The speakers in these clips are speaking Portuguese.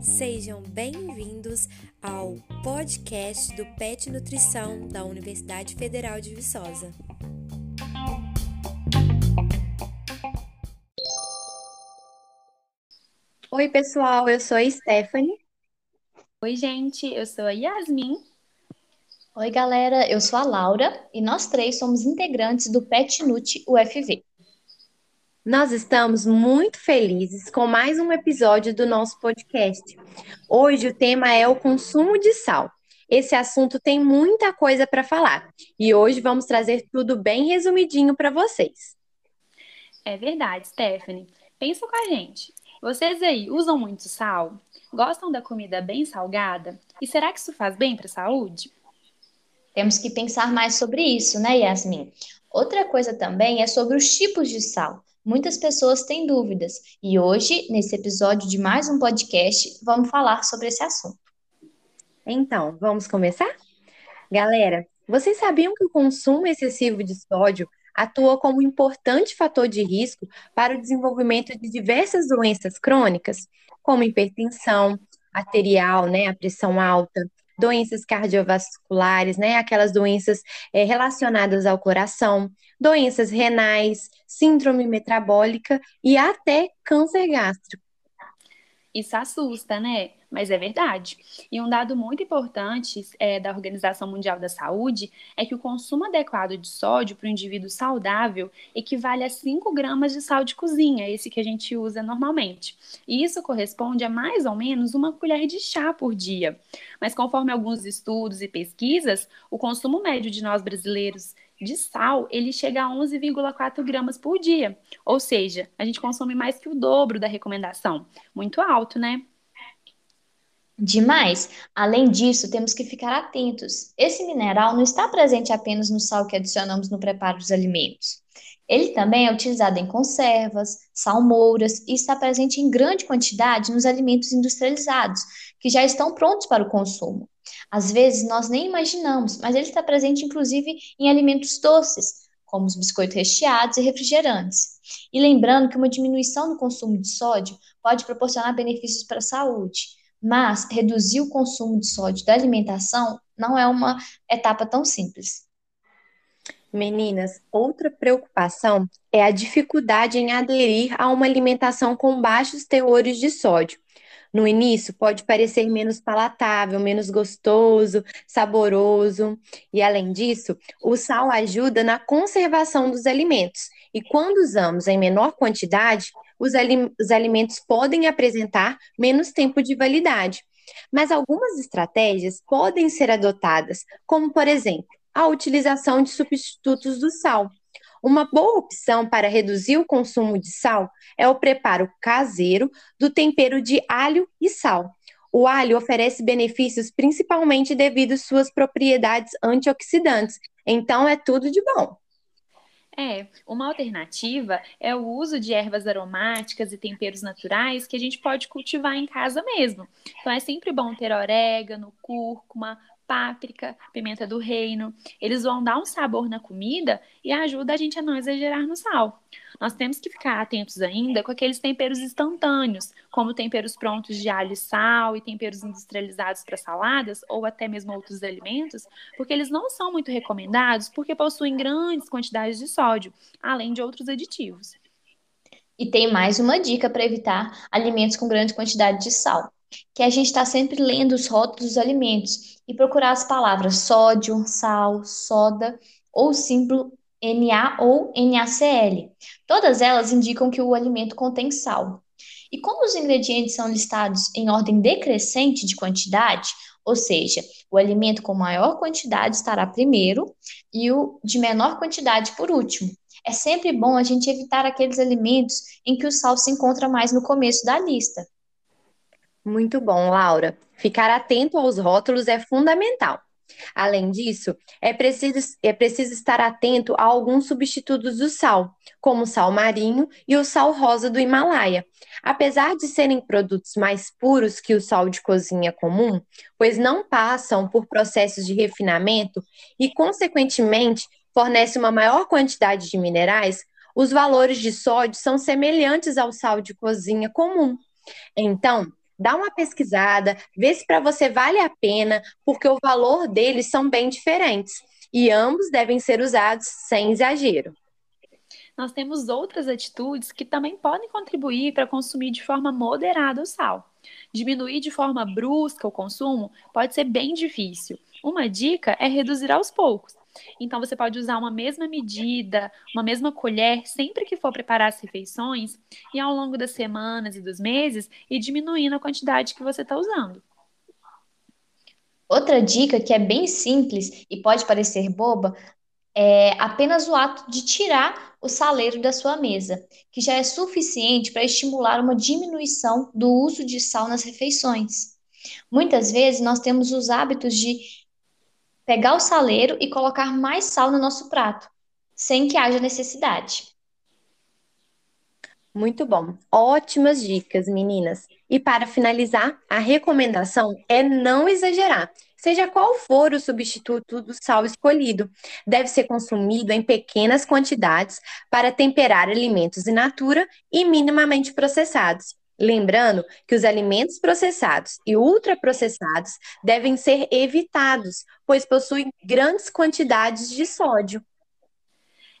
Sejam bem-vindos ao podcast do PET Nutrição da Universidade Federal de Viçosa. Oi, pessoal, eu sou a Stephanie. Oi, gente, eu sou a Yasmin. Oi, galera, eu sou a Laura e nós três somos integrantes do PET Nut UFV. Nós estamos muito felizes com mais um episódio do nosso podcast. Hoje o tema é o consumo de sal. Esse assunto tem muita coisa para falar e hoje vamos trazer tudo bem resumidinho para vocês. É verdade, Stephanie. Pensa com a gente. Vocês aí usam muito sal? Gostam da comida bem salgada? E será que isso faz bem para a saúde? Temos que pensar mais sobre isso, né, Yasmin? Outra coisa também é sobre os tipos de sal. Muitas pessoas têm dúvidas e hoje, nesse episódio de mais um podcast, vamos falar sobre esse assunto. Então, vamos começar? Galera, vocês sabiam que o consumo excessivo de sódio atua como um importante fator de risco para o desenvolvimento de diversas doenças crônicas, como hipertensão arterial, né, a pressão alta, doenças cardiovasculares, né, aquelas doenças é, relacionadas ao coração, doenças renais, síndrome metabólica e até câncer gástrico. Isso assusta, né? Mas é verdade. E um dado muito importante é, da Organização Mundial da Saúde é que o consumo adequado de sódio para o indivíduo saudável equivale a 5 gramas de sal de cozinha, esse que a gente usa normalmente. E isso corresponde a mais ou menos uma colher de chá por dia. Mas conforme alguns estudos e pesquisas, o consumo médio de nós brasileiros de sal, ele chega a 11,4 gramas por dia. Ou seja, a gente consome mais que o dobro da recomendação. Muito alto, né? Demais. Além disso, temos que ficar atentos. Esse mineral não está presente apenas no sal que adicionamos no preparo dos alimentos. Ele também é utilizado em conservas, salmouras e está presente em grande quantidade nos alimentos industrializados, que já estão prontos para o consumo. Às vezes nós nem imaginamos, mas ele está presente inclusive em alimentos doces, como os biscoitos recheados e refrigerantes. E lembrando que uma diminuição no consumo de sódio pode proporcionar benefícios para a saúde, mas reduzir o consumo de sódio da alimentação não é uma etapa tão simples. Meninas, outra preocupação é a dificuldade em aderir a uma alimentação com baixos teores de sódio. No início, pode parecer menos palatável, menos gostoso, saboroso. E além disso, o sal ajuda na conservação dos alimentos. E quando usamos em menor quantidade, os, alim os alimentos podem apresentar menos tempo de validade. Mas algumas estratégias podem ser adotadas, como, por exemplo, a utilização de substitutos do sal. Uma boa opção para reduzir o consumo de sal é o preparo caseiro do tempero de alho e sal. O alho oferece benefícios principalmente devido às suas propriedades antioxidantes, então é tudo de bom. É, uma alternativa é o uso de ervas aromáticas e temperos naturais que a gente pode cultivar em casa mesmo. Então é sempre bom ter orégano, cúrcuma, páprica, pimenta do reino. Eles vão dar um sabor na comida e ajuda a gente a não exagerar no sal. Nós temos que ficar atentos ainda com aqueles temperos instantâneos, como temperos prontos de alho e sal e temperos industrializados para saladas ou até mesmo outros alimentos, porque eles não são muito recomendados porque possuem grandes quantidades de sódio, além de outros aditivos. E tem mais uma dica para evitar alimentos com grande quantidade de sal que a gente está sempre lendo os rótulos dos alimentos e procurar as palavras sódio, sal, soda ou símbolo Na ou NaCl. Todas elas indicam que o alimento contém sal. E como os ingredientes são listados em ordem decrescente de quantidade, ou seja, o alimento com maior quantidade estará primeiro e o de menor quantidade por último. É sempre bom a gente evitar aqueles alimentos em que o sal se encontra mais no começo da lista. Muito bom, Laura. Ficar atento aos rótulos é fundamental. Além disso, é preciso, é preciso estar atento a alguns substitutos do sal, como o sal marinho e o sal rosa do Himalaia. Apesar de serem produtos mais puros que o sal de cozinha comum, pois não passam por processos de refinamento e, consequentemente, fornecem uma maior quantidade de minerais, os valores de sódio são semelhantes ao sal de cozinha comum. Então, dá uma pesquisada, vê se para você vale a pena, porque o valor deles são bem diferentes e ambos devem ser usados sem exagero. Nós temos outras atitudes que também podem contribuir para consumir de forma moderada o sal. Diminuir de forma brusca o consumo pode ser bem difícil. Uma dica é reduzir aos poucos. Então, você pode usar uma mesma medida, uma mesma colher, sempre que for preparar as refeições, e ao longo das semanas e dos meses, ir diminuindo a quantidade que você está usando. Outra dica que é bem simples e pode parecer boba é apenas o ato de tirar o saleiro da sua mesa, que já é suficiente para estimular uma diminuição do uso de sal nas refeições. Muitas vezes nós temos os hábitos de pegar o saleiro e colocar mais sal no nosso prato, sem que haja necessidade. Muito bom. Ótimas dicas, meninas. E para finalizar, a recomendação é não exagerar. Seja qual for o substituto do sal escolhido, deve ser consumido em pequenas quantidades para temperar alimentos in natura e minimamente processados. Lembrando que os alimentos processados e ultraprocessados devem ser evitados, pois possuem grandes quantidades de sódio.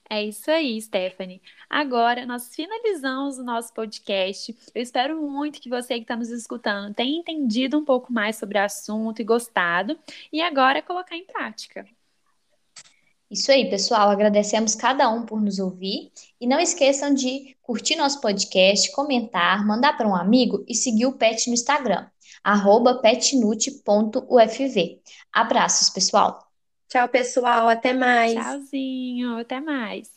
É isso aí, Stephanie. Agora nós finalizamos o nosso podcast. Eu espero muito que você que está nos escutando tenha entendido um pouco mais sobre o assunto e gostado, e agora colocar em prática. Isso aí, pessoal. Agradecemos cada um por nos ouvir. E não esqueçam de curtir nosso podcast, comentar, mandar para um amigo e seguir o Pet no Instagram, petnute.ufv. Abraços, pessoal! Tchau, pessoal. Até mais. Tchauzinho. Até mais.